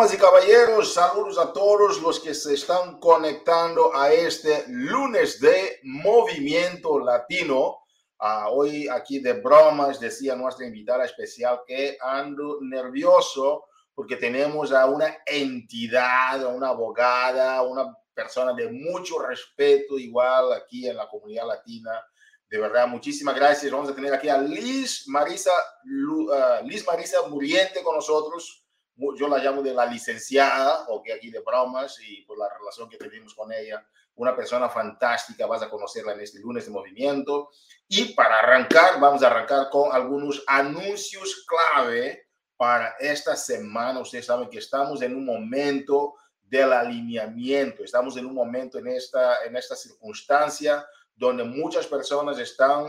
Damas y caballeros, saludos a todos los que se están conectando a este lunes de Movimiento Latino. Uh, hoy aquí de bromas decía nuestra invitada especial que ando nervioso porque tenemos a una entidad, a una abogada, una persona de mucho respeto igual aquí en la comunidad latina. De verdad, muchísimas gracias. Vamos a tener aquí a Liz Marisa, uh, Liz Marisa Muriente con nosotros yo la llamo de la licenciada, o que aquí de bromas, y por la relación que tenemos con ella, una persona fantástica, vas a conocerla en este lunes de movimiento. Y para arrancar, vamos a arrancar con algunos anuncios clave para esta semana. Ustedes saben que estamos en un momento del alineamiento, estamos en un momento en esta, en esta circunstancia donde muchas personas están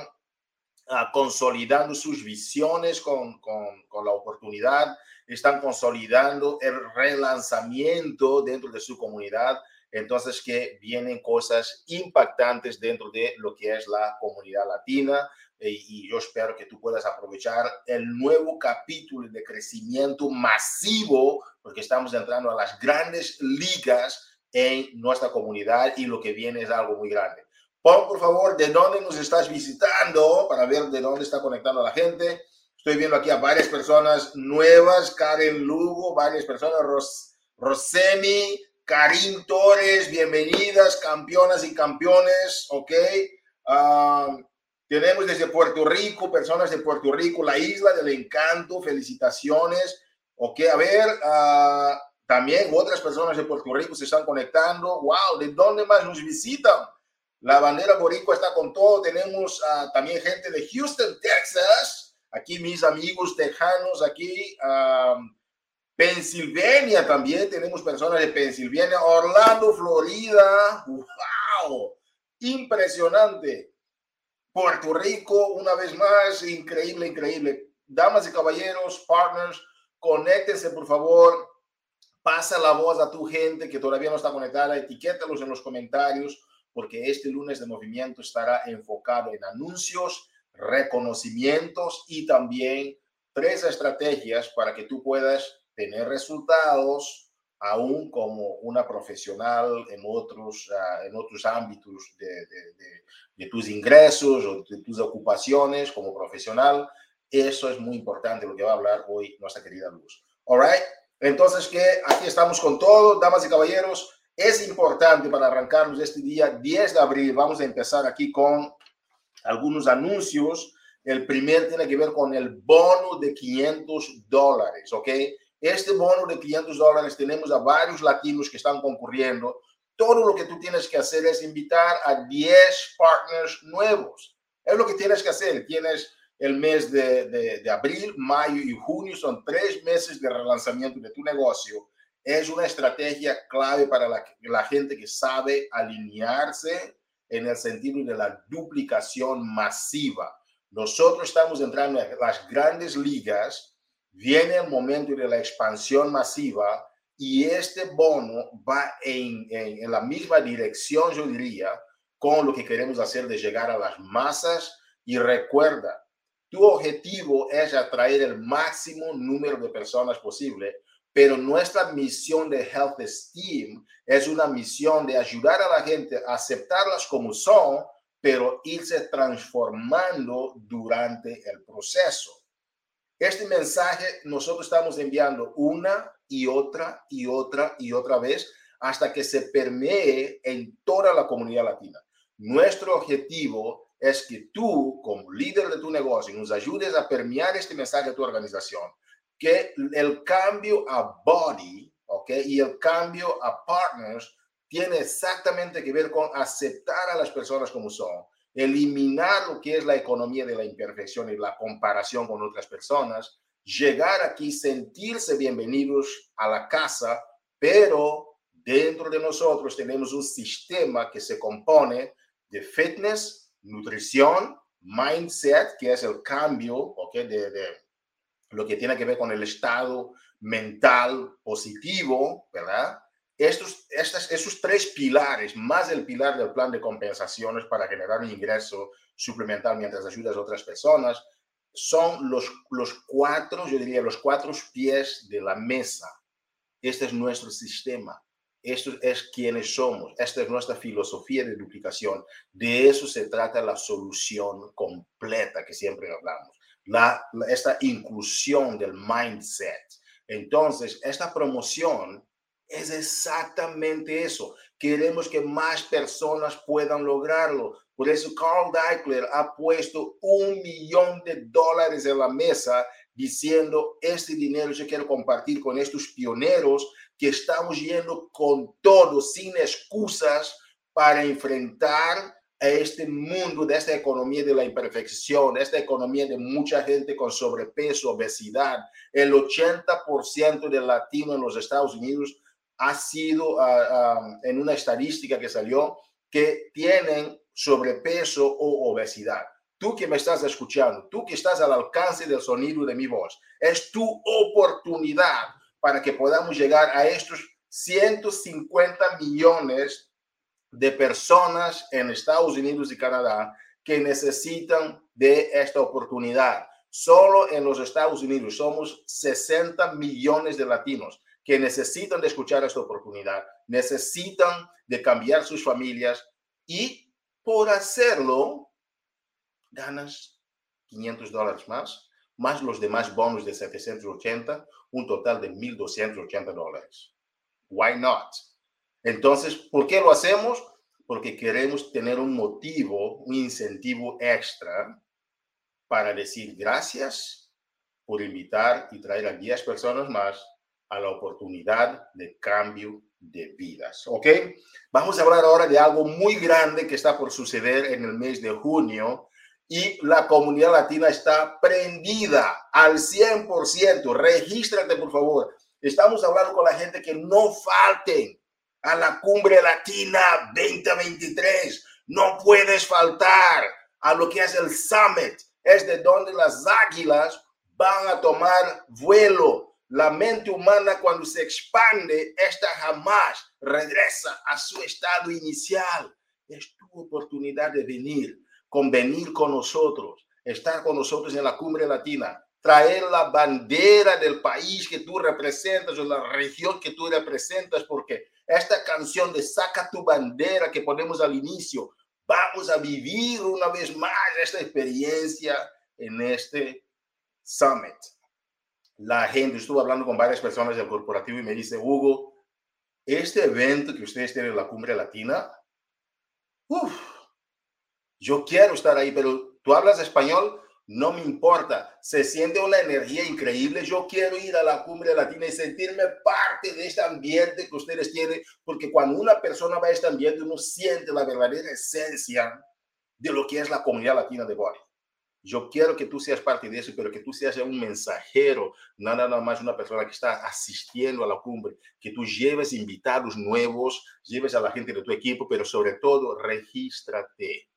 consolidando sus visiones con, con, la oportunidad están consolidando el relanzamiento dentro de su comunidad. Entonces, que vienen cosas impactantes dentro de lo que es la comunidad latina eh, y yo espero que tú puedas aprovechar el nuevo capítulo de crecimiento masivo porque estamos entrando a las grandes ligas en nuestra comunidad y lo que viene es algo muy grande. Pon por favor de dónde nos estás visitando para ver de dónde está conectando la gente. Estoy viendo aquí a varias personas nuevas, Karen Lugo, varias personas, Ros, Rosemi, Karim Torres, bienvenidas, campeonas y campeones, ¿ok? Ah, tenemos desde Puerto Rico, personas de Puerto Rico, la isla del encanto, felicitaciones, ¿ok? A ver, uh, también otras personas de Puerto Rico se están conectando, wow, ¿de dónde más nos visitan? La bandera boricua está con todo, tenemos uh, también gente de Houston, Texas, aquí mis amigos tejanos, aquí um, Pensilvania también, tenemos personas de Pensilvania, Orlando, Florida, wow, impresionante. Puerto Rico, una vez más, increíble, increíble. Damas y caballeros, partners, conéctense por favor, pasa la voz a tu gente que todavía no está conectada, etiquétalos en los comentarios, porque este lunes de movimiento estará enfocado en anuncios, reconocimientos y también tres estrategias para que tú puedas tener resultados aún como una profesional en otros, uh, en otros ámbitos de, de, de, de, tus ingresos o de tus ocupaciones como profesional. Eso es muy importante lo que va a hablar hoy nuestra querida Luz. All right? Entonces, que aquí estamos con todo, damas y caballeros. Es importante para arrancarnos este día 10 de abril. Vamos a empezar aquí con algunos anuncios. El primer tiene que ver con el bono de 500 dólares, ¿ok? Este bono de 500 dólares tenemos a varios latinos que están concurriendo. Todo lo que tú tienes que hacer es invitar a 10 partners nuevos. Es lo que tienes que hacer. Tienes el mes de, de, de abril, mayo y junio. Son tres meses de relanzamiento de tu negocio. Es una estrategia clave para la, gente que sabe alinearse en el sentido de la duplicación masiva. Nosotros estamos entrando en las grandes ligas, viene el momento de la expansión masiva y este bono va en, en, en la misma dirección, yo diría, con lo que queremos hacer de llegar a las masas. Y recuerda, tu objetivo es atraer el máximo número de personas posible pero nuestra misión de Health Esteem es una misión de ayudar a la gente a aceptarlas como son, pero irse transformando durante el proceso. Este mensaje nosotros estamos enviando una y otra y otra y otra vez hasta que se permee en toda la comunidad latina. Nuestro objetivo es que tú, como líder de tu negocio, nos ayudes a permear este mensaje a tu organización que el cambio a body, ¿ok? Y el cambio a partners tiene exactamente que ver con aceptar a las personas como son, eliminar lo que es la economía de la imperfección y la comparación con otras personas, llegar aquí, sentirse bienvenidos a la casa, pero dentro de nosotros tenemos un sistema que se compone de fitness, nutrición, mindset, que es el cambio, ¿ok? De, de lo que tiene que ver con el estado mental positivo, ¿verdad? Estos, estos, esos tres pilares, más el pilar del plan de compensaciones para generar un ingreso suplemental mientras ayudas a otras personas, son los, los cuatro, yo diría, los cuatro pies de la mesa. Este es nuestro sistema. Esto es quienes somos. Esta es nuestra filosofía de duplicación. De eso se trata la solución completa que siempre hablamos. La, esta inclusión del mindset. Entonces, esta promoción es exactamente eso. Queremos que más personas puedan lograrlo. Por eso Carl Deichler ha puesto un millón de dólares en la mesa diciendo, este dinero yo quiero compartir con estos pioneros que estamos yendo con todo, sin excusas, para enfrentar este mundo de esta economía de la imperfección, esta economía de mucha gente con sobrepeso, obesidad. El 80% del latino en los Estados Unidos ha sido ah, ah, en una estadística que salió que tienen sobrepeso o obesidad. Tú que me estás escuchando, tú que estás al alcance del sonido de mi voz, es tu oportunidad para que podamos llegar a estos 150 millones de personas en Estados Unidos y Canadá que necesitan de esta oportunidad. Solo en los Estados Unidos somos 60 millones de latinos que necesitan de escuchar esta oportunidad, necesitan de cambiar sus familias y por hacerlo ganas 500 dólares más, más los demás bonos de 780, un total de 1.280 dólares. Why not? Entonces, ¿por qué lo hacemos? Porque queremos tener un motivo, un incentivo extra para decir gracias por invitar y traer a 10 personas más a la oportunidad de cambio de vidas. ¿Ok? Vamos a hablar ahora de algo muy grande que está por suceder en el mes de junio y la comunidad latina está prendida al 100%. Regístrate, por favor. Estamos hablando con la gente que no falten a la cumbre latina 2023. No puedes faltar a lo que es el summit. Es de donde las águilas van a tomar vuelo la mente humana cuando se expande, esta jamás regresa a su estado inicial. Es tu oportunidad de venir, convenir con nosotros, estar con nosotros en la cumbre latina, traer la bandera del país que tú representas o la región que tú representas, porque esta canción de Saca tu bandera que ponemos al inicio, vamos a vivir una vez más esta experiencia en este summit. La gente, estuve hablando con varias personas del corporativo y me dice, Hugo, este evento que ustedes tienen en la cumbre latina, uff, yo quiero estar ahí, pero tú hablas español, no me importa, se siente una energía increíble, yo quiero ir a la cumbre latina y sentirme parte de este ambiente que ustedes tienen, porque cuando una persona va a este ambiente, uno siente la verdadera esencia de lo que es la comunidad latina de Body. Yo quiero que tú seas parte de eso, pero que tú seas un mensajero, no nada más una persona que está asistiendo a la cumbre, que tú lleves invitados nuevos, lleves a la gente de tu equipo, pero sobre todo regístrate.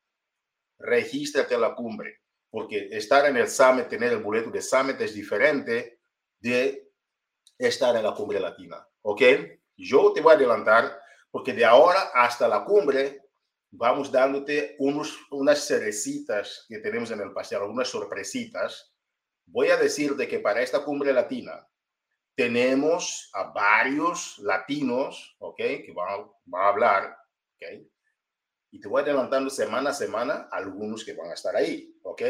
Regístrate a la cumbre, porque estar en el summit, tener el boleto de summit es diferente de estar en la cumbre latina, ¿ok? Yo te voy a adelantar, porque de ahora hasta la cumbre vamos dándote unos, unas cerecitas que tenemos en el pastel, algunas sorpresitas. Voy a decirte que para esta cumbre latina tenemos a varios latinos, ¿ok? Que van, a hablar, ¿ok? Y te voy adelantando semana a semana algunos que van a estar ahí, ¿ok?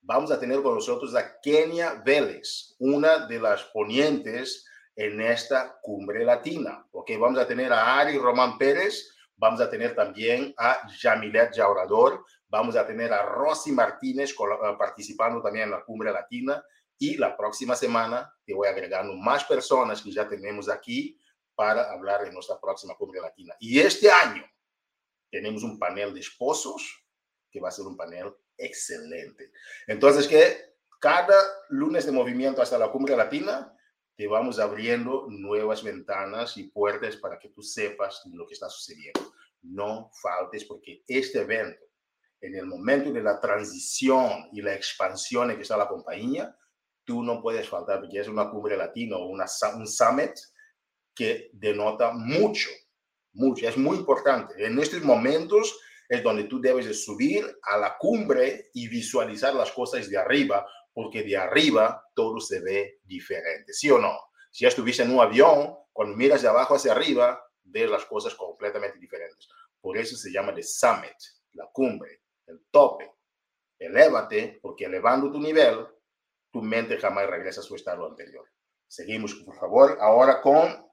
Vamos a tener con nosotros a Kenia Vélez, una de las ponientes en esta cumbre latina, ¿ok? Vamos a tener a Ari Román Pérez, Vamos a tener también a Jamilet Jaurador, vamos a tener a Rosy Martínez eh, participando también en la Cumbre Latina y la próxima semana te voy agregando más personas que ya tenemos aquí para hablar en nuestra próxima Cumbre Latina. Y este año tenemos un panel de esposos que va a ser un panel excelente. Entonces, que cada lunes de movimiento hasta la Cumbre Latina te vamos abriendo nuevas ventanas y puertas para que tú sepas lo que está sucediendo. No faltes porque este evento, en el momento de la transición y la expansión en que está la compañía, tú no puedes faltar porque es una cumbre latina o una, un summit que denota mucho, mucho, es muy importante. En estos momentos es donde tú debes de subir a la cumbre y visualizar las cosas de arriba, porque de arriba todo se ve diferente, ¿sí o no? Si estuviste en un avión, cuando miras de abajo hacia arriba, ves las cosas completamente diferentes. Por eso se llama the summit, la cumbre, el tope. Elévate, porque elevando tu nivel, tu mente jamás regresa a su estado anterior. Seguimos, por favor, ahora con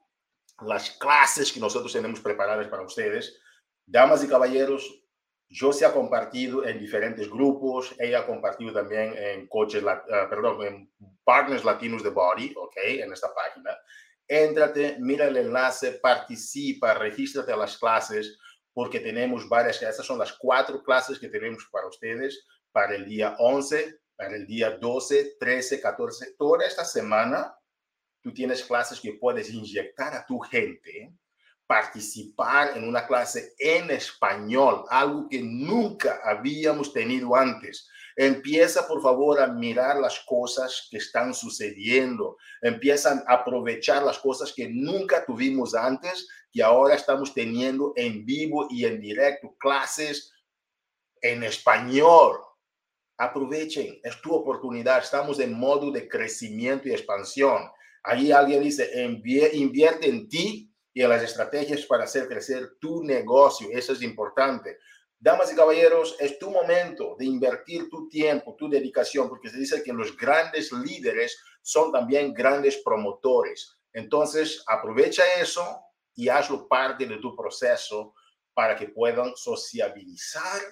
las clases que nosotros tenemos preparadas para ustedes. Damas y caballeros, yo se ha compartido en diferentes grupos, ella ha compartido también en coaches, uh, perdón, en partners latinos de Body, ok, en esta página. Éntrate, mira el enlace, participa, regístrate a las clases, porque tenemos varias, estas son las cuatro clases que tenemos para ustedes para el día 11, para el día 12, 13, 14, toda esta semana tú tienes clases que puedes inyectar a tu gente participar en una clase en español, algo que nunca habíamos tenido antes. Empieza, por favor, a mirar las cosas que están sucediendo. Empiezan a aprovechar las cosas que nunca tuvimos antes, que ahora estamos teniendo en vivo y en directo, clases en español. Aprovechen, es tu oportunidad. Estamos en modo de crecimiento y expansión. Ahí alguien dice, invierte en ti y en las estrategias para hacer crecer tu negocio. Eso es importante. Damas y caballeros, es tu momento de invertir tu tiempo, tu dedicación, porque se dice que los grandes líderes son también grandes promotores. Entonces, aprovecha eso y hazlo parte de tu proceso para que puedan sociabilizar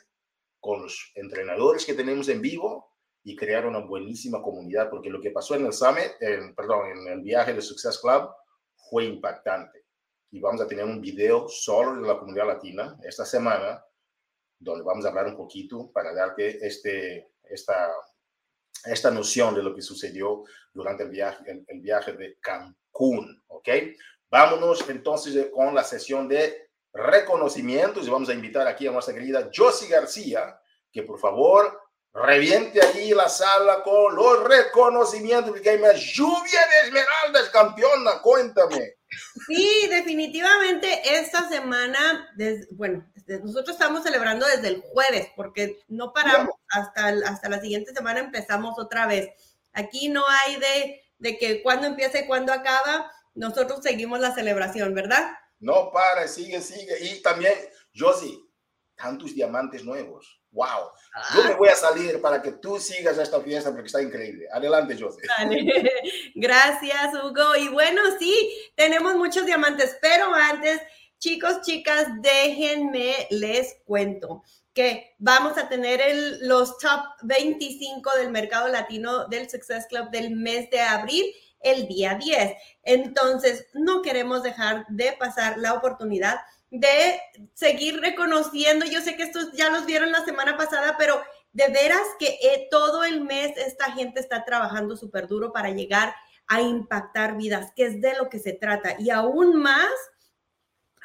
con los entrenadores que tenemos en vivo y crear una buenísima comunidad, porque lo que pasó en el Summit, perdón, en el viaje de Success Club fue impactante y vamos a tener un video solo de la comunidad latina esta semana, donde vamos a hablar un poquito para darte este, esta, esta noción de lo que sucedió durante el viaje, el, viaje de Cancún, ¿ok? Vámonos entonces con la sesión de reconocimientos y vamos a invitar aquí a nuestra querida Josie García, que por favor reviente ahí la sala con los reconocimientos, porque hay más lluvia de esmeraldas, campeona, cuéntame. Sí, definitivamente esta semana, bueno, nosotros estamos celebrando desde el jueves porque no paramos hasta, hasta la siguiente semana empezamos otra vez. Aquí no hay de, de que cuándo empieza y cuándo acaba, nosotros seguimos la celebración, ¿verdad? No para, sigue, sigue. Y también, Josie, tantos diamantes nuevos. ¡Wow! Yo me ah. voy a salir para que tú sigas esta fiesta porque está increíble. Adelante, José. Gracias, Hugo. Y bueno, sí, tenemos muchos diamantes, pero antes, chicos, chicas, déjenme les cuento que vamos a tener el, los top 25 del mercado latino del Success Club del mes de abril el día 10. Entonces, no queremos dejar de pasar la oportunidad de seguir reconociendo. Yo sé que estos ya los vieron la semana pasada, pero de veras que eh, todo el mes esta gente está trabajando súper duro para llegar a impactar vidas, que es de lo que se trata. Y aún más,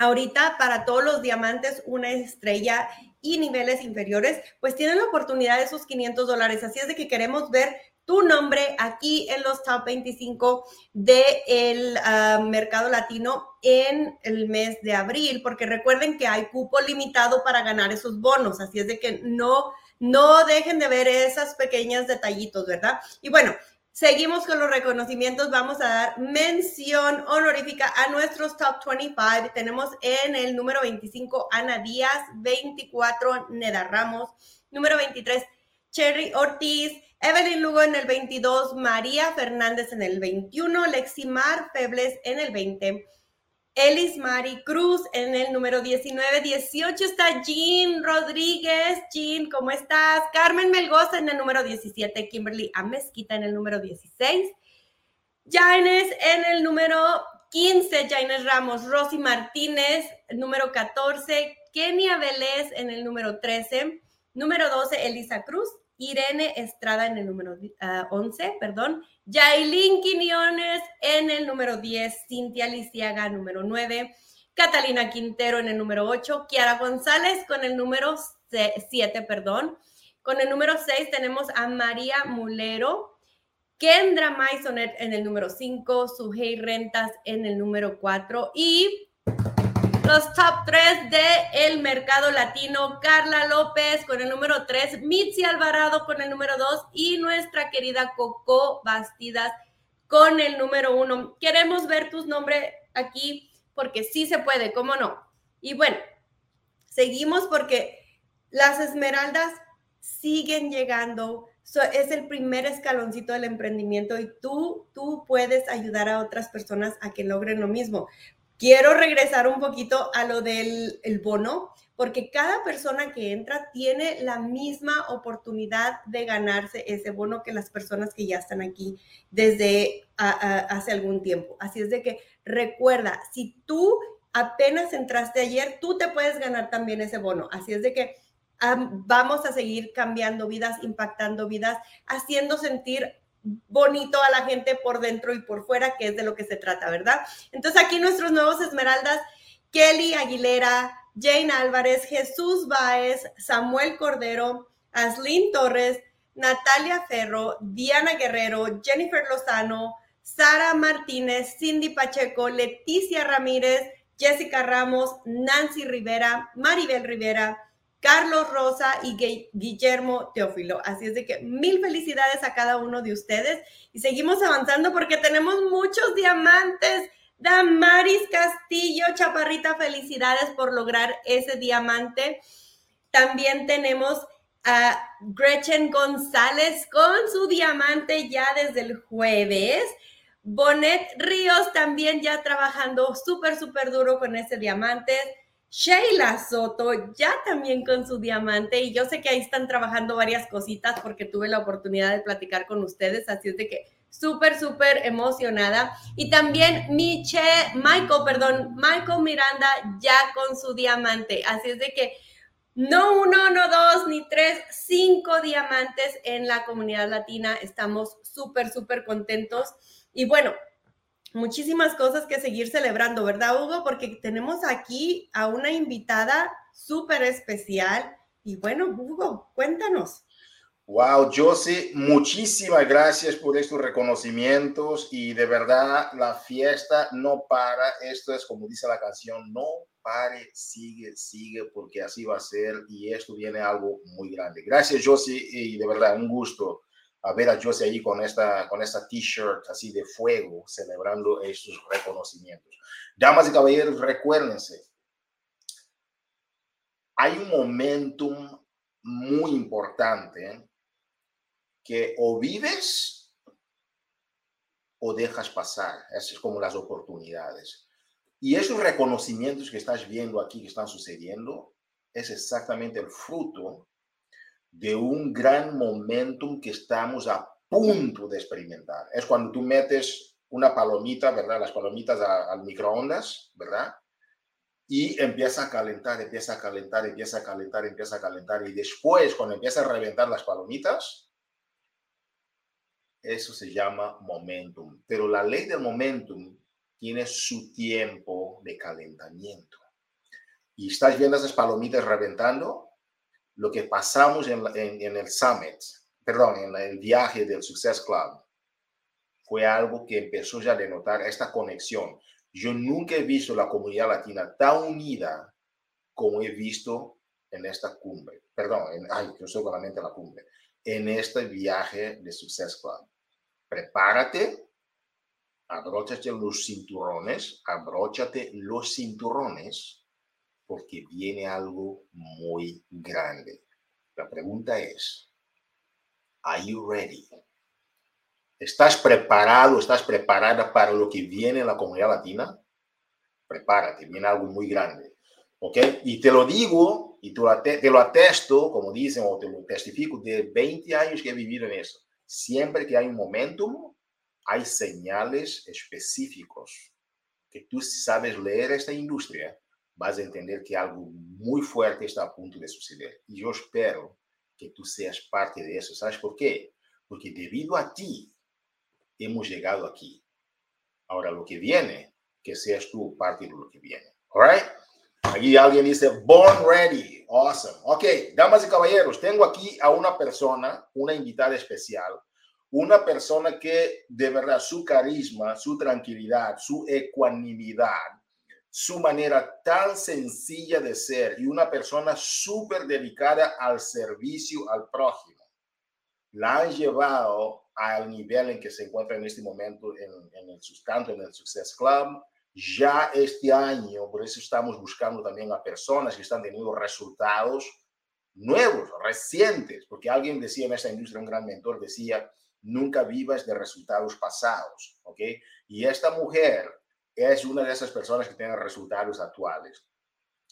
ahorita para todos los diamantes, una estrella y niveles inferiores, pues tienen la oportunidad de esos 500 dólares. Así es de que queremos ver tu nombre aquí en los top 25 del el ah, mercado latino en el mes de abril, porque recuerden que hay cupo limitado para ganar esos bonos, así es de que no, no dejen de ver esas pequeñas detallitos, ¿verdad? Y bueno, Seguimos con los reconocimientos. Vamos a dar mención honorífica a nuestros top 25. Tenemos en el número 25 Ana Díaz, 24 Neda Ramos, número 23 Cherry Ortiz, Evelyn Lugo en el 22, María Fernández en el 21, Leximar Febles en el 20, Elis Mari Cruz en el número 19, 18 está Jean Rodríguez. Jean, ¿cómo estás? Carmen Melgoza en el número 17, Kimberly Amezquita en el número 16, Jaines en el número 15, Jaines Ramos, Rosy Martínez, número 14, Kenia Vélez en el número 13, número 12, Elisa Cruz, Irene Estrada en el número 11, ah, perdón, Yailin Quiñones en el número 10, Cintia Lisiaga número 9, Catalina Quintero en el número 8, Kiara González con el número 7, perdón. Con el número 6 tenemos a María Mulero, Kendra Maisonet en el número 5, Sujei Rentas en el número 4 y nuestros top 3 de el mercado latino, Carla López con el número 3, Mitzi Alvarado con el número 2 y nuestra querida Coco Bastidas con el número 1. Queremos ver tus nombres aquí porque sí se puede, ¿cómo no? Y bueno, seguimos porque las esmeraldas siguen llegando. es el primer escaloncito del emprendimiento y tú, tú puedes ayudar a otras personas a que logren lo mismo. Quiero regresar un poquito a lo del el bono, porque cada persona que entra tiene la misma oportunidad de ganarse ese bono que las personas que ya están aquí desde hace algún tiempo. Así es de que recuerda, si tú apenas entraste ayer, tú te puedes ganar también ese bono. Así es de que vamos a seguir cambiando vidas, impactando vidas, haciendo sentir bonito a la gente por dentro y por fuera, que es de lo que se trata, ¿verdad? Entonces aquí nuestros nuevos esmeraldas, Kelly Aguilera, Jane Álvarez, Jesús Báez, Samuel Cordero, Aslin Torres, Natalia Ferro, Diana Guerrero, Jennifer Lozano, Sara Martínez, Cindy Pacheco, Leticia Ramírez, Jessica Ramos, Nancy Rivera, Maribel Rivera, Carlos Rosa y Guillermo Teófilo. Así es de que mil felicidades a cada uno de ustedes y seguimos avanzando porque tenemos muchos diamantes. Damaris Castillo, Chaparrita, felicidades por lograr ese diamante. También tenemos a Gretchen González con su diamante ya desde el jueves. Bonet Ríos también ya trabajando súper, súper duro con ese diamante. Sheila Soto ya también con su diamante y yo sé que ahí están trabajando varias cositas porque tuve la oportunidad de platicar con ustedes, así es de que súper, súper emocionada. Y también Miche, Michael, perdón, Michael Miranda ya con su diamante, así es de que no uno, no dos, ni tres, cinco diamantes en la comunidad latina. Estamos súper, súper contentos. Y bueno, muchísimas cosas que seguir celebrando, ¿verdad, Hugo? Porque tenemos aquí a una invitada súper especial. Y bueno, Hugo, cuéntanos. Wow, Josie, muchísimas gracias por estos reconocimientos y de verdad la fiesta no para. Esto es como dice la canción, no pare, sigue, sigue, porque así va a ser y esto viene algo muy grande. Gracias, Josie, y de verdad un gusto a ver a Josie ahí con esta, con esta t-shirt así de fuego, celebrando estos reconocimientos. Damas y caballeros, recuérdense, hay un momentum muy importante que o vives o dejas pasar. Esas es como las oportunidades. Y esos reconocimientos que estás viendo aquí, que están sucediendo, es exactamente el fruto de un gran momentum que estamos a punto de experimentar. Es cuando tú metes una palomita, ¿verdad? Las palomitas al microondas, ¿verdad? Y empieza a calentar, empieza a calentar, empieza a calentar, empieza a calentar. Y después, cuando empieza a reventar las palomitas, eso se llama momentum. Pero la ley del momentum tiene su tiempo de calentamiento. Y estás viendo esas palomitas reventando, lo que pasamos en, el summit, perdón, en el viaje del Success Club, fue algo que empezó ya a denotar esta conexión. Yo nunca he visto la comunidad latina tan unida como he visto en esta cumbre. Perdón, en, ay, yo soy solamente la cumbre. En este viaje de Success Club. Prepárate, abróchate los cinturones, abróchate los cinturones porque viene algo muy grande. La pregunta es, ¿Are you ready? ¿Estás preparado, estás preparada para lo que viene en la comunidad latina? Prepárate, viene algo muy grande. ¿Ok? Y te lo digo y te lo atesto, como dicen, o te lo testifico, de 20 años que he vivido en eso. Siempre que hay un momentum, hay señales específicos que tú sabes leer esta industria vas a entender que algo muy fuerte está a punto de suceder. Y yo espero que tú seas parte de eso. ¿Sabes por qué? Porque debido a ti hemos llegado aquí. Ahora lo que viene, que seas tú parte de lo que viene. All right? Aquí alguien dice, born ready. Awesome. Ok, damas y caballeros, tengo aquí a una persona, una invitada especial, una persona que de verdad su carisma, su tranquilidad, su ecuanimidad su manera tan sencilla de ser y una persona súper dedicada al servicio al prójimo, la han llevado al nivel en que se encuentra en este momento en, en el sustanto, en el Success Club. Ya este año, por eso estamos buscando también a personas que están teniendo resultados nuevos, recientes, porque alguien decía en esta industria, un gran mentor decía, nunca vivas de resultados pasados, ¿ok? Y esta mujer es una de esas personas que tienen resultados actuales.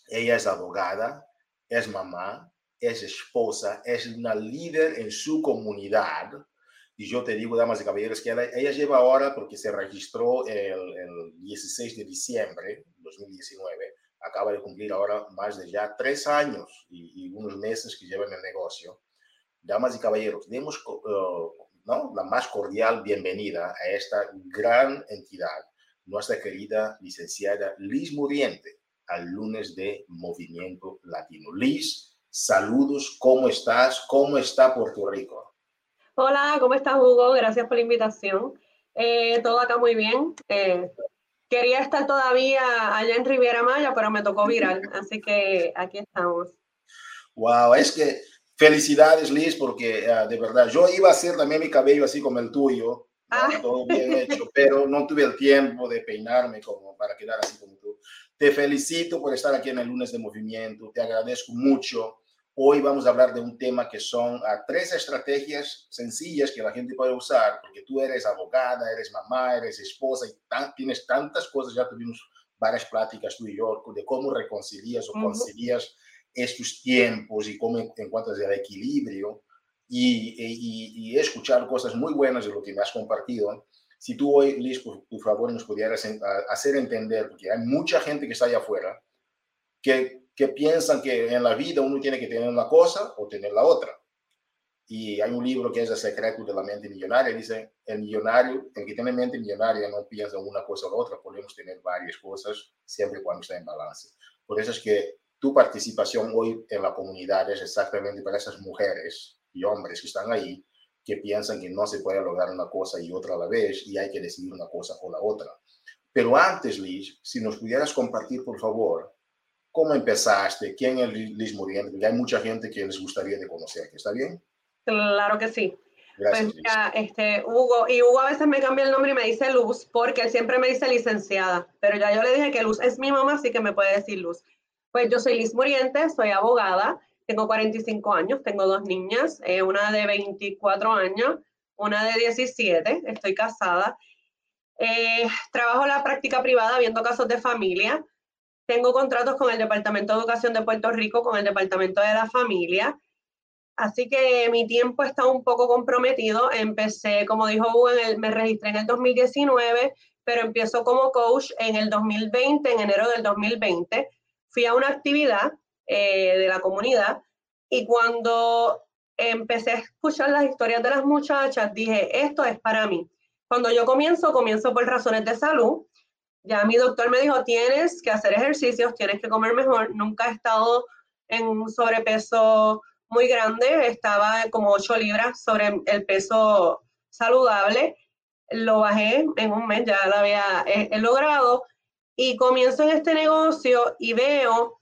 Ella es abogada, es mamá, es esposa, es una líder en su comunidad. Y yo te digo, damas y caballeros, que ella, lleva ahora, porque se registró el, el 16 de diciembre de 2019, acaba de cumplir ahora más de ya tres años y, unos meses que lleva en el negocio. Damas y caballeros, demos uh, ¿no? la más cordial bienvenida a esta gran entidad, nuestra querida licenciada Liz Muriente, al lunes de Movimiento Latino. Liz, saludos, ¿cómo estás? ¿Cómo está Puerto Rico? Hola, ¿cómo estás Hugo? Gracias por la invitación. Eh, todo acá muy bien. Eh, Quería estar todavía allá en Riviera Maya, pero me tocó viral, así que aquí estamos. Wow, es que felicidades Liz, porque uh, de verdad yo iba a hacer también mi cabello así como el tuyo, ah. todo bien hecho, pero no tuve el tiempo de peinarme como para quedar así como tú. Te felicito por estar aquí en el lunes de movimiento, te agradezco mucho Hoy vamos a hablar de un tema que son uh, tres estrategias sencillas que la gente puede usar, porque tú eres abogada, eres mamá, eres esposa y tienes tantas cosas, ya tuvimos varias pláticas tú y yo de cómo reconcilias o concilias estos tiempos y cómo encuentras el equilibrio y, y, y, escuchar cosas muy buenas de lo que me has compartido. Si tú hoy, Liz, por, por favor, nos pudieras hacer entender, porque hay mucha gente que está allá afuera que que piensan que en la vida uno tiene que tener una cosa o tener la otra. Y hay un libro que es El secreto de la mente millonaria. Dice, el millonario, el que tiene mente millonaria no piensa en una cosa o la otra. Podemos tener varias cosas siempre cuando está en balance. Por eso es que tu participación hoy en la comunidad es exactamente para esas mujeres y hombres que están ahí, que piensan que no se puede lograr una cosa y otra a la vez y hay que decidir una cosa o la otra. Pero antes, Liz, si nos pudieras compartir, por favor, ¿Cómo empezaste? ¿Quién es Liz Muriente? hay mucha gente que les gustaría de conocer. ¿Está bien? Claro que sí. Gracias, pues este, Hugo, y Hugo a veces me cambia el nombre y me dice Luz, porque él siempre me dice licenciada, pero ya yo le dije que Luz es mi mamá, así que me puede decir Luz. Pues yo soy Liz Muriente, soy abogada, tengo 45 años, tengo dos niñas, eh, una de 24 años, una de 17, estoy casada. Eh, trabajo en la práctica privada viendo casos de familia, tengo contratos con el Departamento de Educación de Puerto Rico, con el Departamento de la Familia. Así que mi tiempo está un poco comprometido. Empecé, como dijo Hugo, me registré en el 2019, pero empiezo como coach en el 2020, en enero del 2020. Fui a una actividad eh, de la comunidad y cuando empecé a escuchar las historias de las muchachas, dije, esto es para mí. Cuando yo comienzo, comienzo por razones de salud ya mi doctor me dijo, tienes que hacer ejercicios, tienes que comer mejor. Nunca he estado en un sobrepeso muy grande, estaba como 8 libras sobre el peso saludable. Lo bajé en un mes, ya lo había logrado. Y comienzo en este negocio y veo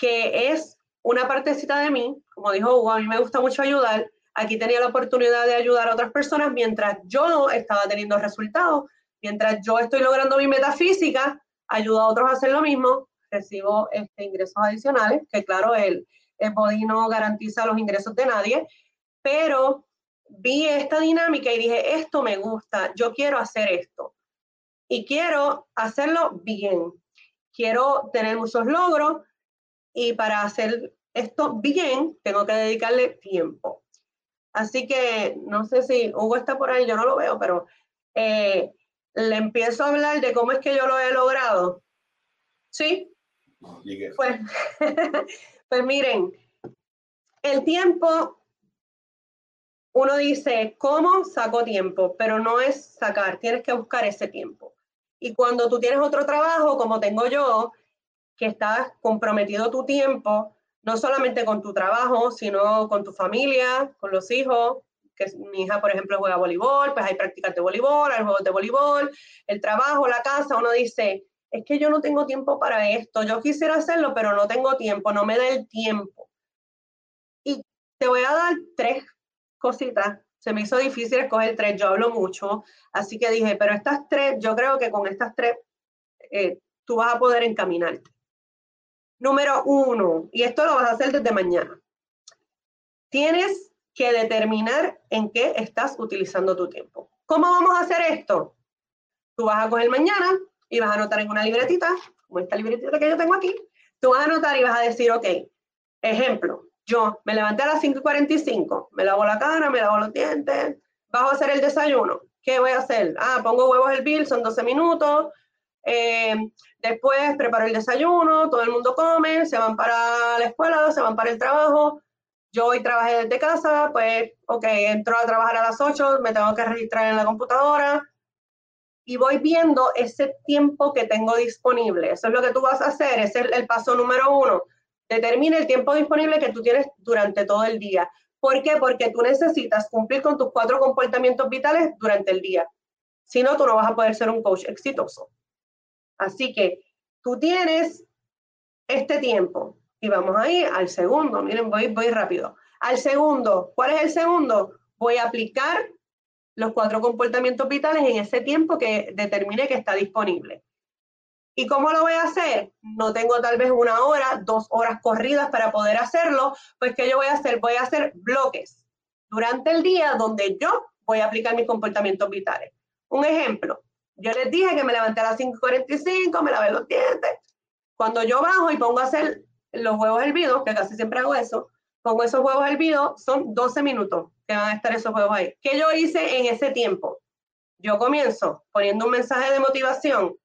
que es una partecita de mí, como dijo Hugo, a mí me gusta mucho ayudar. Aquí tenía la oportunidad de ayudar a otras personas mientras yo estaba teniendo resultados Mientras yo estoy logrando mi metafísica, ayudo a otros a hacer lo mismo, recibo este, ingresos adicionales, que claro, el, el body no garantiza los ingresos de nadie, pero vi esta dinámica y dije, esto me gusta, yo quiero hacer esto. Y quiero hacerlo bien. Quiero tener muchos logros y para hacer esto bien, tengo que dedicarle tiempo. Así que no sé si Hugo está por ahí, yo no lo veo, pero eh, le empiezo a hablar de cómo es que yo lo he logrado. ¿Sí? Pues, pues miren, el tiempo, uno dice, ¿cómo saco tiempo? Pero no es sacar, tienes que buscar ese tiempo. Y cuando tú tienes otro trabajo, como tengo yo, que estás comprometido tu tiempo, no solamente con tu trabajo, sino con tu familia, con los hijos, que mi hija, por ejemplo, juega voleibol, pues hay prácticas de voleibol, hay juegos de voleibol, el trabajo, la casa, uno dice, es que yo no tengo tiempo para esto, yo quisiera hacerlo, pero no tengo tiempo, no me da el tiempo. Y te voy a dar tres cositas. Se me hizo difícil escoger tres, yo hablo mucho, así que dije, pero estas tres, yo creo que con estas tres eh, tú vas a poder encaminarte. Número uno, y esto lo vas a hacer desde mañana. Tienes que determinar en qué estás utilizando tu tiempo. ¿Cómo vamos a hacer esto? Tú vas a coger mañana y vas a anotar en una libretita, como esta libretita que yo tengo aquí, tú vas a anotar y vas a decir, ok, ejemplo, yo me levanté a las 5.45, me lavo la cara, me lavo los dientes, bajo a hacer el desayuno. ¿Qué voy a hacer? Ah, pongo huevos el bill, son 12 minutos. Eh, después preparo el desayuno, todo el mundo come, se van para la escuela, se van para el trabajo. Yo hoy trabajé desde casa, pues, ok, entro a trabajar a las 8, me tengo que registrar en la computadora, y voy viendo ese tiempo que tengo disponible. Eso es lo que tú vas a hacer, ese es el, paso número uno. Determina el tiempo disponible que tú tienes durante todo el día. ¿Por qué? Porque tú necesitas cumplir con tus cuatro comportamientos vitales durante el día. Si no, tú no vas a poder ser un coach exitoso. Así que tú tienes este tiempo y vamos a ir al segundo. Miren, voy, voy rápido. Al segundo, ¿cuál es el segundo? Voy a aplicar los cuatro comportamientos vitales en ese tiempo que determine que está disponible. ¿Y cómo lo voy a hacer? No tengo tal vez una hora, dos horas corridas para poder hacerlo, pues ¿qué yo voy a hacer? Voy a hacer bloques durante el día donde yo voy a aplicar mis comportamientos vitales. Un ejemplo, yo les dije que me levanté a las 5.45, me lavé los dientes. Cuando yo bajo y pongo a hacer los huevos hervidos, que casi siempre hago eso, pongo esos huevos hervidos, son 12 minutos que van a estar esos juegos ahí. ¿Qué yo hice en ese tiempo? Yo comienzo poniendo un mensaje de motivación,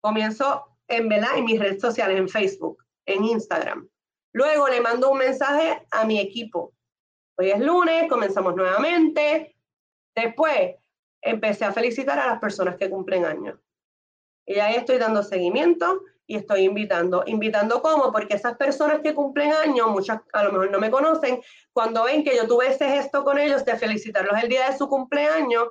comienzo en, ¿verdad? en mis redes sociales, en Facebook, en Instagram. Luego le mando un mensaje a mi equipo. Hoy es lunes, comenzamos nuevamente. Después empecé a felicitar a las personas que cumplen años. Y ahí estoy dando seguimiento y estoy invitando. ¿Invitando cómo? Porque esas personas que cumplen años, muchas a lo mejor no me conocen, cuando ven que yo tuve ese gesto con ellos de felicitarlos el día de su cumpleaños,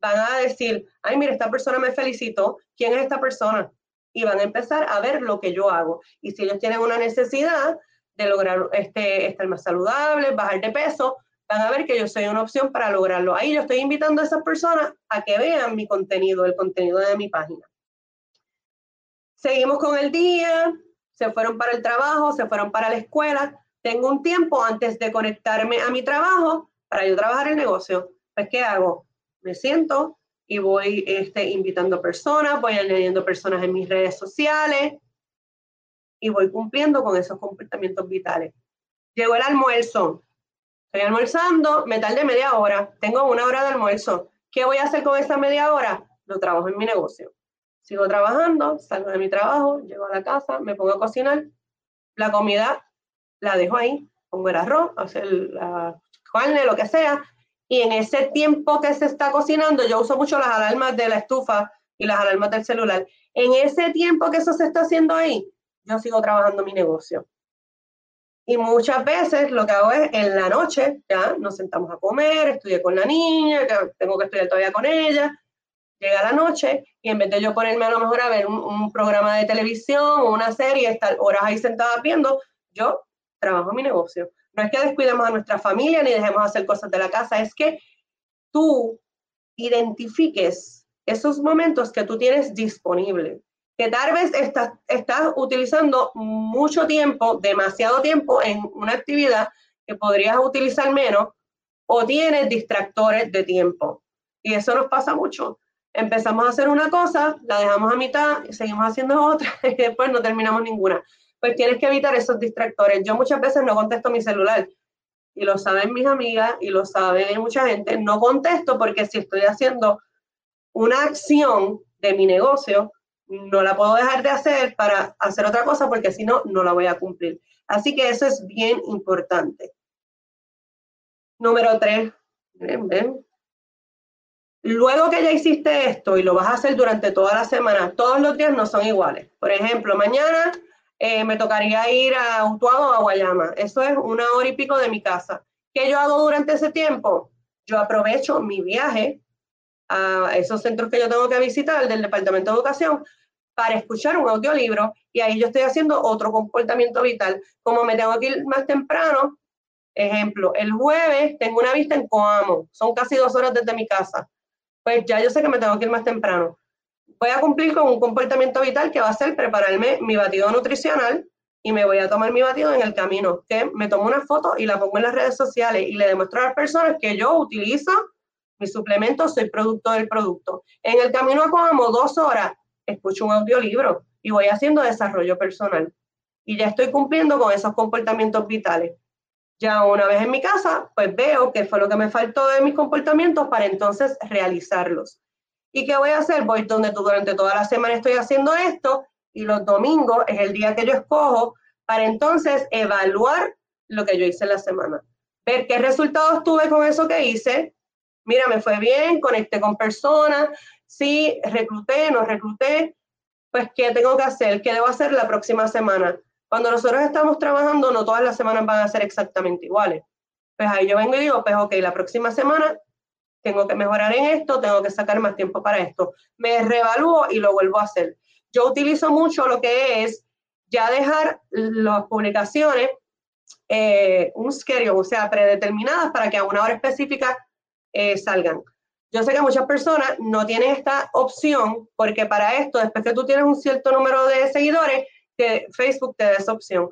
van a decir, ay, mira, esta persona me felicitó, ¿quién es esta persona? Y van a empezar a ver lo que yo hago. Y si ellos tienen una necesidad de lograr este, estar más saludable, bajar de peso, van a ver que yo soy una opción para lograrlo. Ahí yo estoy invitando a esas personas a que vean mi contenido, el contenido de mi página. Seguimos con el día, se fueron para el trabajo, se fueron para la escuela. Tengo un tiempo antes de conectarme a mi trabajo para yo trabajar el negocio. Pues, ¿qué hago? Me siento y voy este, invitando personas, voy añadiendo personas en mis redes sociales y voy cumpliendo con esos comportamientos vitales. Llegó el almuerzo. Estoy almorzando, me tardé media hora. Tengo una hora de almuerzo. ¿Qué voy a hacer con esa media hora? Lo trabajo en mi negocio. Sigo trabajando, salgo de mi trabajo, llego a la casa, me pongo a cocinar. La comida la dejo ahí, pongo el arroz, hacer la carne, lo que sea. Y en ese tiempo que se está cocinando, yo uso mucho las alarmas de la estufa y las alarmas del celular. En ese tiempo que eso se está haciendo ahí, yo sigo trabajando mi negocio. Y muchas veces lo que hago es en la noche, ya nos sentamos a comer, estudié con la niña, tengo que estudiar todavía con ella, llega la noche y en vez de yo ponerme a lo mejor a ver un, programa de televisión o una serie, estar horas ahí sentada viendo, yo trabajo mi negocio. No es que descuidemos a nuestra familia ni dejemos hacer cosas de la casa, es que tú identifiques esos momentos que tú tienes disponibles. Que tal vez estás, estás utilizando mucho tiempo, demasiado tiempo en una actividad que podrías utilizar menos o tienes distractores de tiempo. Y eso nos pasa mucho empezamos a hacer una cosa, la dejamos a mitad y seguimos haciendo otra y después no terminamos ninguna. Pues tienes que evitar esos distractores. Yo muchas veces no contesto mi celular y lo saben mis amigas y lo sabe mucha gente. No contesto porque si estoy haciendo una acción de mi negocio, no la puedo dejar de hacer para hacer otra cosa porque si no, no la voy a cumplir. Así que eso es bien importante. Número tres, Luego que ya hiciste esto y lo vas a hacer durante toda la semana, todos los días no son iguales. Por ejemplo, mañana eh, me tocaría ir a Utuado o a Guayama. Eso es una hora y pico de mi casa. ¿Qué yo hago durante ese tiempo? Yo aprovecho mi viaje a esos centros que yo tengo que visitar del Departamento de Educación para escuchar un audiolibro y ahí yo estoy haciendo otro comportamiento vital. Como me tengo que ir más temprano, ejemplo, el jueves tengo una vista en Coamo, son casi dos horas desde mi casa. Pues ya yo sé que me tengo que ir más temprano. Voy a cumplir con un comportamiento vital que va a ser prepararme mi batido nutricional y me voy a tomar mi batido en el camino, que me tomo una foto y la pongo en las redes sociales y le demuestro a las personas que yo utilizo mi suplemento, soy producto del producto. En el camino a Coamo, dos horas, escucho un audiolibro y voy haciendo desarrollo personal. Y ya estoy cumpliendo con esos comportamientos vitales. Ya una vez en mi casa, pues veo qué fue lo que me faltó de mis comportamientos para entonces realizarlos. ¿Y qué voy a hacer? Voy donde durante toda la semana estoy haciendo esto y los domingos es el día que yo escojo para entonces evaluar lo que yo hice en la semana. Ver qué resultados tuve con eso que hice. Mira, me fue bien, conecté con personas, sí, recluté, no recluté, pues ¿qué tengo que hacer? ¿Qué debo hacer la próxima semana? Cuando nosotros estamos trabajando, no todas las semanas van a ser exactamente iguales. Pues ahí yo vengo y digo, pues ok, la próxima semana tengo que mejorar en esto, tengo que sacar más tiempo para esto. Me reevalúo y lo vuelvo a hacer. Yo utilizo mucho lo que es ya dejar las publicaciones eh, un schedule, o sea, predeterminadas para que a una hora específica eh, salgan. Yo sé que muchas personas no tienen esta opción porque para esto, después que tú tienes un cierto número de seguidores, que Facebook te da esa opción.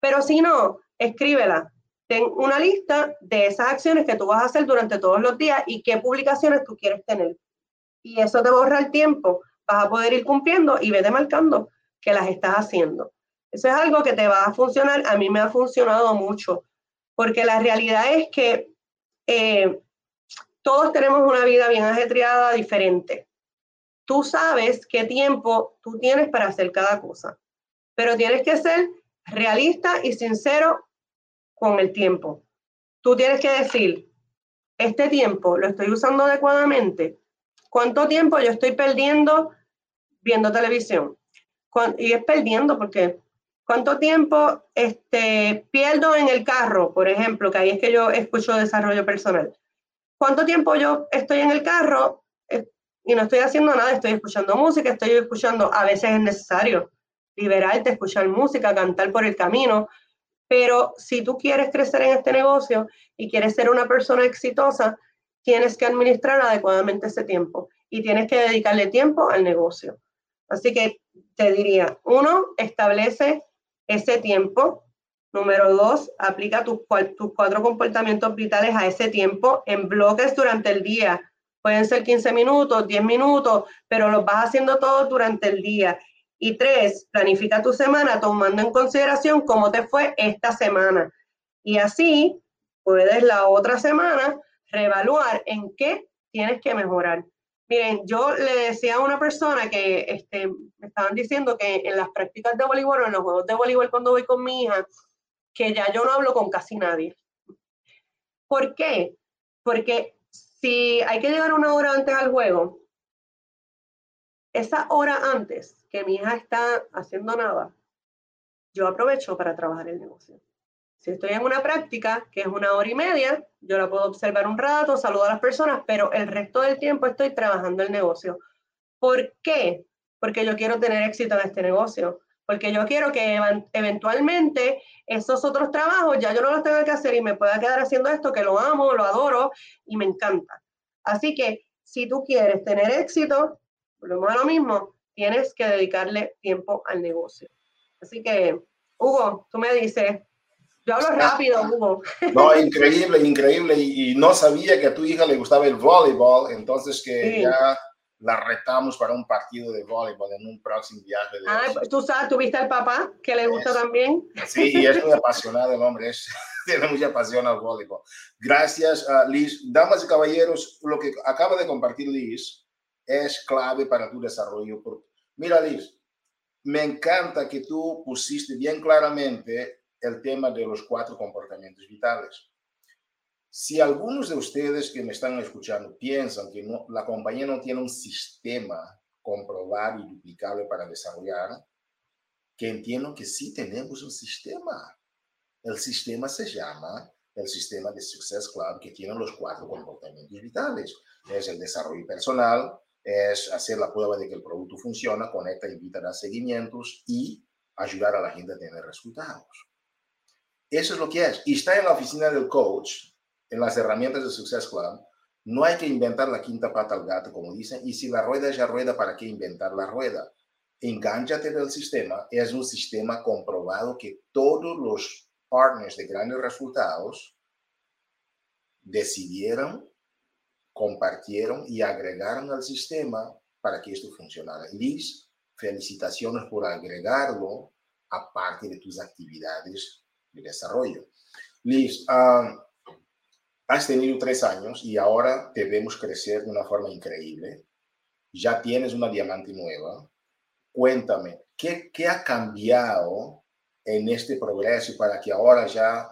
Pero si no, escríbela. Ten una lista de esas acciones que tú vas a hacer durante todos los días y qué publicaciones tú quieres tener. Y eso te borra el tiempo. Vas a poder ir cumpliendo y vete marcando que las estás haciendo. Eso es algo que te va a funcionar. A mí me ha funcionado mucho porque la realidad es que eh, todos tenemos una vida bien ajetreada, diferente. Tú sabes qué tiempo tú tienes para hacer cada cosa, pero tienes que ser realista y sincero con el tiempo. Tú tienes que decir, este tiempo lo estoy usando adecuadamente. ¿Cuánto tiempo yo estoy perdiendo viendo televisión? Y es perdiendo porque ¿cuánto tiempo este, pierdo en el carro, por ejemplo? Que ahí es que yo escucho desarrollo personal. ¿Cuánto tiempo yo estoy en el carro eh, y no estoy haciendo nada? Estoy escuchando música, estoy escuchando, a veces es necesario liberarte, escuchar música, cantar por el camino, pero si tú quieres crecer en este negocio y quieres ser una persona exitosa, tienes que administrar adecuadamente ese tiempo y tienes que dedicarle tiempo al negocio. Así que te diría, uno, establece ese tiempo Número dos, aplica tus, tus cuatro comportamientos vitales a ese tiempo en bloques durante el día. Pueden ser 15 minutos, 10 minutos, pero los vas haciendo todos durante el día. Y tres, planifica tu semana tomando en consideración cómo te fue esta semana. Y así puedes la otra semana reevaluar en qué tienes que mejorar. Miren, yo le decía a una persona que este, me estaban diciendo que en las prácticas de voleibol en los juegos de voleibol cuando voy con mi hija, que ya yo no hablo con casi nadie. ¿Por qué? Porque si hay que llegar una hora antes al juego, esa hora antes que mi hija está haciendo nada, yo aprovecho para trabajar el negocio. Si estoy en una práctica, que es una hora y media, yo la puedo observar un rato, saludo a las personas, pero el resto del tiempo estoy trabajando el negocio. ¿Por qué? Porque yo quiero tener éxito en este negocio porque yo quiero que eventualmente esos otros trabajos ya yo no los tenga que hacer y me pueda quedar haciendo esto que lo amo, lo adoro y me encanta. Así que si tú quieres tener éxito, volvemos a lo mismo, tienes que dedicarle tiempo al negocio. Así que, Hugo, tú me dices, yo hablo rápido, Hugo. No, increíble, increíble. Y, no sabía que a tu hija le gustaba el voleibol, entonces que ya la retamos para un partido de voleibol en un próximo viaje. ah, tú sabes, tuviste al papá que le gusta también. Sí, y es muy apasionado el hombre, es, tiene mucha pasión al voleibol. Gracias, uh, Liz. Damas y caballeros, lo que acaba de compartir Liz es clave para tu desarrollo. Mira, Liz, me encanta que tú pusiste bien claramente el tema de los cuatro comportamientos vitales. Si algunos de ustedes que me están escuchando piensan que no, la compañía no tiene un sistema comprobado y duplicable para desarrollar, que entiendo que sí tenemos un sistema. El sistema se llama el sistema de Success Club, que tiene los cuatro comportamientos vitales. Es el desarrollo personal, es hacer la prueba de que el producto funciona, conecta, invita a dar seguimientos y ayudar a la gente a tener resultados. Eso es lo que es. Y está en la oficina del coach, en las herramientas de Success Club. No hay que inventar la quinta pata al gato, como dicen. Y si la rueda ya rueda, ¿para qué inventar la rueda? Engánchate del sistema. Es un sistema comprobado que todos los partners de grandes resultados decidieron, compartieron y agregaron al sistema para que esto funcionara. Liz, felicitaciones por agregarlo a parte de tus actividades de desarrollo. Liz, ah, has tenido tres años y ahora te vemos crecer de una forma increíble. Ya tienes una diamante nueva. Cuéntame, ¿qué, qué ha cambiado en este progreso para que ahora ya,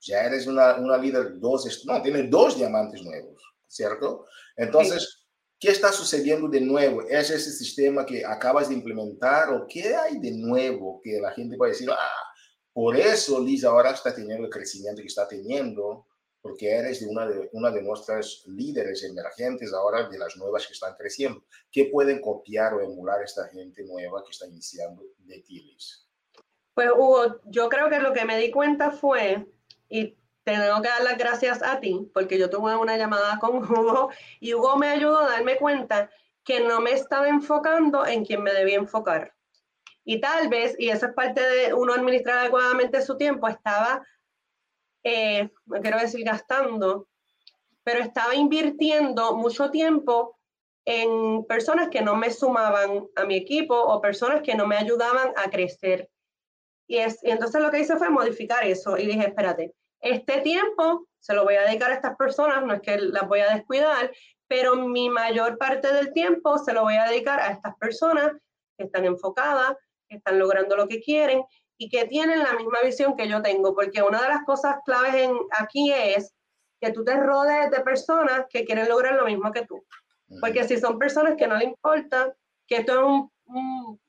ya eres una, una líder dos, no, tienes dos diamantes nuevos, ¿cierto? Entonces, ¿qué está sucediendo de nuevo? ¿Es ese sistema que acabas de implementar o qué hay de nuevo que la gente puede decir, ah, por eso Liz ahora está teniendo el crecimiento que está teniendo, porque eres de una de, nuestras líderes emergentes ahora, de las nuevas que están creciendo. ¿Qué pueden copiar o emular esta gente nueva que está iniciando de ti, Liz? Pues Hugo, yo creo que lo que me di cuenta fue, y tengo que dar las gracias a ti, porque yo tuve una llamada con Hugo y Hugo me ayudó a darme cuenta que no me estaba enfocando en quien me debía enfocar. Y tal vez, y eso es parte de uno administrar adecuadamente su tiempo, estaba, eh, no quiero decir gastando, pero estaba invirtiendo mucho tiempo en personas que no me sumaban a mi equipo o personas que no me ayudaban a crecer. Y, es, y entonces lo que hice fue modificar eso y dije, espérate, este tiempo se lo voy a dedicar a estas personas, no es que las voy a descuidar, pero mi mayor parte del tiempo se lo voy a dedicar a estas personas que están enfocadas, que están logrando lo que quieren y que tienen la misma visión que yo tengo, porque una de las cosas claves en, aquí es que tú te rodees de personas que quieren lograr lo mismo que tú. Porque si son personas que no le importa, que esto es un,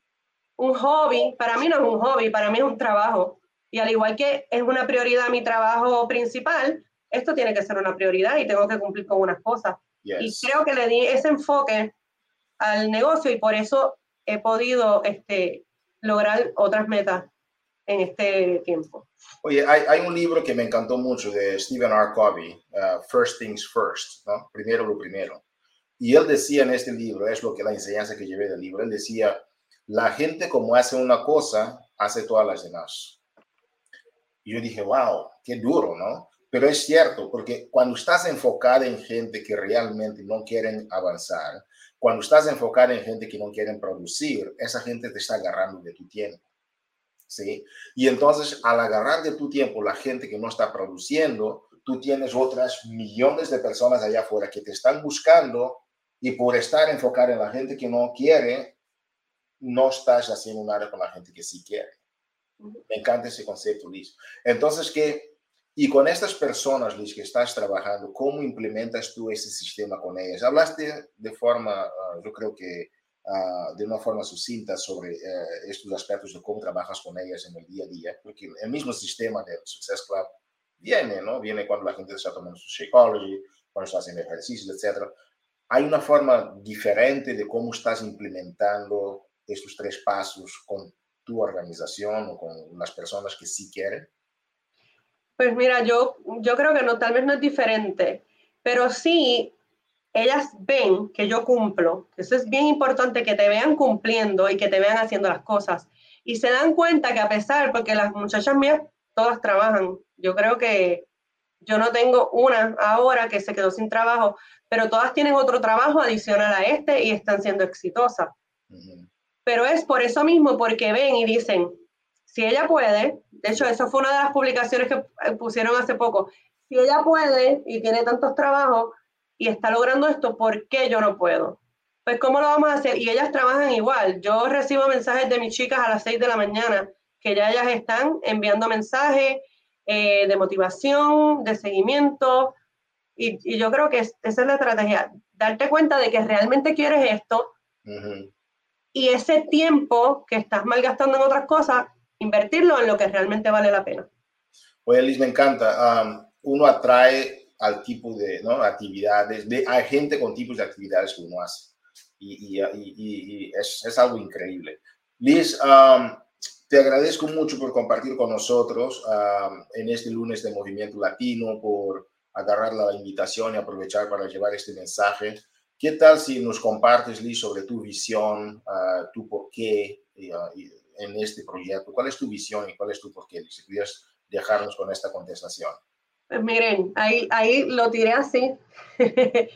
un, hobby, para mí no es un hobby, para mí es un trabajo. Y al igual que es una prioridad mi trabajo principal, esto tiene que ser una prioridad y tengo que cumplir con unas cosas. Y creo que le di ese enfoque al negocio y por eso he podido este, lograr otras metas en este tiempo. Oye, hay, hay, un libro que me encantó mucho de Stephen R. Covey, uh, First Things First, ¿no? Primero lo primero. Y él decía en este libro, es lo que la enseñanza que llevé del libro, él decía, la gente como hace una cosa, hace todas las demás. Y yo dije, wow, qué duro, ¿no? Pero es cierto, porque cuando estás enfocada en gente que realmente no quieren avanzar, cuando estás enfocado en gente que no quieren producir, esa gente te está agarrando de tu tiempo. ¿Sí? Y entonces, al agarrar de tu tiempo la gente que no está produciendo, tú tienes otras millones de personas allá afuera que te están buscando y por estar enfocado en la gente que no quiere, no estás haciendo nada con la gente que sí quiere. Me encanta ese concepto, Liz. Entonces, que y con estas personas, Luis, que estás trabajando, ¿cómo implementas tú ese sistema con ellas? Hablaste de forma, ah, yo creo que ah, de una forma sucinta sobre eh, estos aspectos de cómo trabajas con ellas en el día a día, porque el mismo sistema del Success Club viene, ¿no? Viene cuando la gente está tomando su Shakeology, cuando está haciendo ejercicios, etc. ¿Hay una forma diferente de cómo estás implementando estos tres pasos con tu organización o con las personas que sí quieren? Pues mira, yo, yo creo que no, tal vez no es diferente, pero sí ellas ven que yo cumplo. Eso es bien importante que te vean cumpliendo y que te vean haciendo las cosas. Y se dan cuenta que a pesar, porque las muchachas mías todas trabajan, yo creo que yo no tengo una ahora que se quedó sin trabajo, pero todas tienen otro trabajo adicional a este y están siendo exitosas. Pero es por eso mismo, porque ven y dicen, si ella puede, de hecho, eso fue una de las publicaciones que pusieron hace poco, si ella puede y tiene tantos trabajos y está logrando esto, ¿por qué yo no puedo? Pues, ¿cómo lo vamos a hacer? Y ellas trabajan igual. Yo recibo mensajes de mis chicas a las 6 de la mañana, que ya ellas están enviando mensajes eh, de motivación, de seguimiento, y, yo creo que esa es la estrategia, darte cuenta de que realmente quieres esto, y ese tiempo que estás malgastando en otras cosas, invertirlo en lo que realmente vale la pena. Oye, Liz, me encanta. uno atrae al tipo de ¿no? actividades, de, hay gente con tipos de actividades que uno hace. Y, y, y, es, es, algo increíble. Liz, um, te agradezco mucho por compartir con nosotros um, en este lunes de Movimiento Latino, por agarrar la invitación y aprovechar para llevar este mensaje. ¿Qué tal si nos compartes, Liz, sobre tu visión, uh, tu porqué uh, en este proyecto? ¿Cuál es tu visión y cuál es tu porqué? Si pudieras dejarnos con esta contestación. Pues miren, ahí, ahí lo tiré así.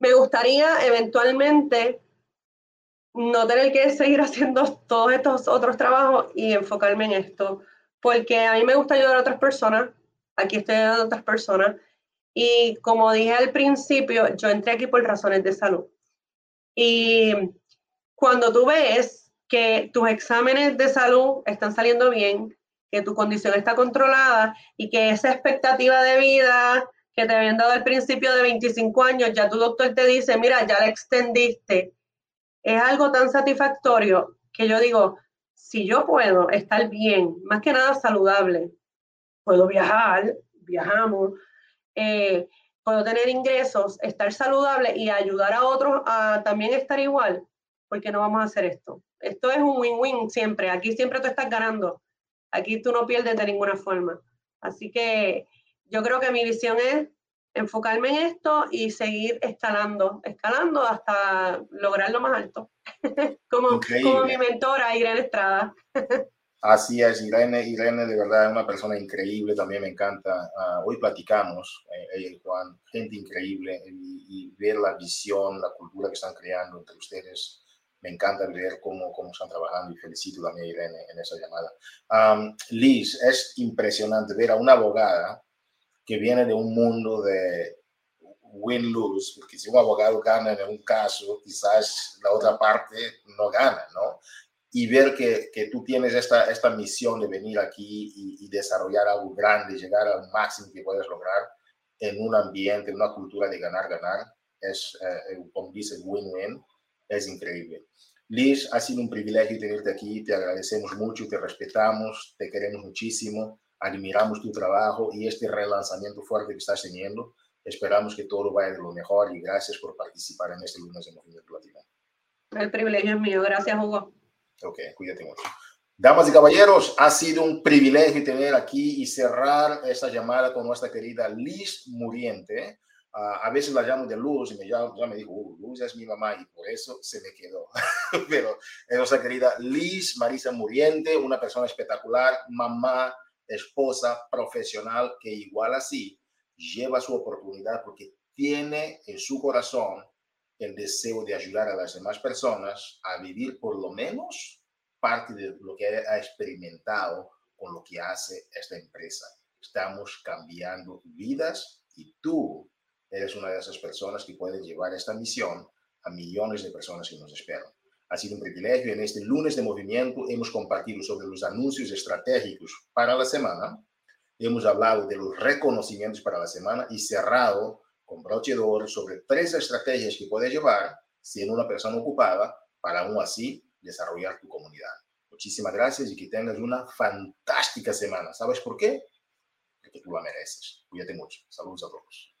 Me gustaría eventualmente no tener que seguir haciendo todos estos otros trabajos y enfocarme en esto, porque a mí me gusta ayudar a otras personas, aquí estoy ayudando a otras personas, y como dije al principio, yo entré aquí por razones de salud. Y cuando tú ves que tus exámenes de salud están saliendo bien, que tu condición está controlada y que esa expectativa de vida que te habían dado al principio de 25 años, ya tu doctor te dice, mira, ya la extendiste. Es algo tan satisfactorio que yo digo, si yo puedo estar bien, más que nada saludable, puedo viajar, viajamos, eh, puedo tener ingresos, estar saludable y ayudar a otros a también estar igual, porque no vamos a hacer esto. Esto es un win-win siempre. Aquí siempre tú estás ganando. Aquí tú no pierdes de ninguna forma. Así que yo creo que mi visión es enfocarme en esto y seguir escalando, escalando hasta lograr lo más alto. como, como, mi mentora, Irene Estrada. Así es, Irene, Irene de verdad es una persona increíble, también me encanta. Ah, hoy platicamos, eh, ella y Juan, gente increíble, y, y, ver la visión, la cultura que están creando entre ustedes me encanta ver cómo, cómo están trabajando y felicito también a Irene en esa llamada. Liz, es impresionante ver a una abogada que viene de un mundo de win-lose, porque si un abogado gana en un caso, quizás la otra parte no gana, ¿no? Y ver que, que tú tienes esta, esta misión de venir aquí y, desarrollar algo grande, llegar al máximo que puedes lograr en un ambiente, en una cultura de ganar-ganar, es, eh, como dice, win-win es increíble. Liz, ha sido un privilegio tenerte aquí, te agradecemos mucho, te respetamos, te queremos muchísimo, admiramos tu trabajo y este relanzamiento fuerte que estás teniendo. Esperamos que todo vaya de lo mejor y gracias por participar en este lunes de Movimiento Latino. El privilegio es mío, gracias Hugo. Ok, cuídate mucho. Damas y caballeros, ha sido un privilegio tener aquí y cerrar esta llamada con nuestra querida Liz Muriente a veces la llamo de Luz y me ya, ya me dijo, Luz es mi mamá y por eso se me quedó. Pero es nuestra querida Liz Marisa Muriente, una persona espectacular, mamá, esposa, profesional, que igual así lleva su oportunidad porque tiene en su corazón el deseo de ayudar a las demás personas a vivir por lo menos parte de lo que ha experimentado con lo que hace esta empresa. Estamos cambiando vidas y tú eres una de esas personas que pueden llevar esta misión a millones de personas que nos esperan. Ha sido un privilegio. En este lunes de movimiento hemos compartido sobre los anuncios estratégicos para la semana. Hemos hablado de los reconocimientos para la semana y cerrado con broche de oro sobre tres estrategias que puedes llevar siendo una persona ocupada para aún así desarrollar tu comunidad. Muchísimas gracias y que tengas una fantástica semana. ¿Sabes por qué? Porque tú la mereces. Cuídate mucho. Saludos a todos.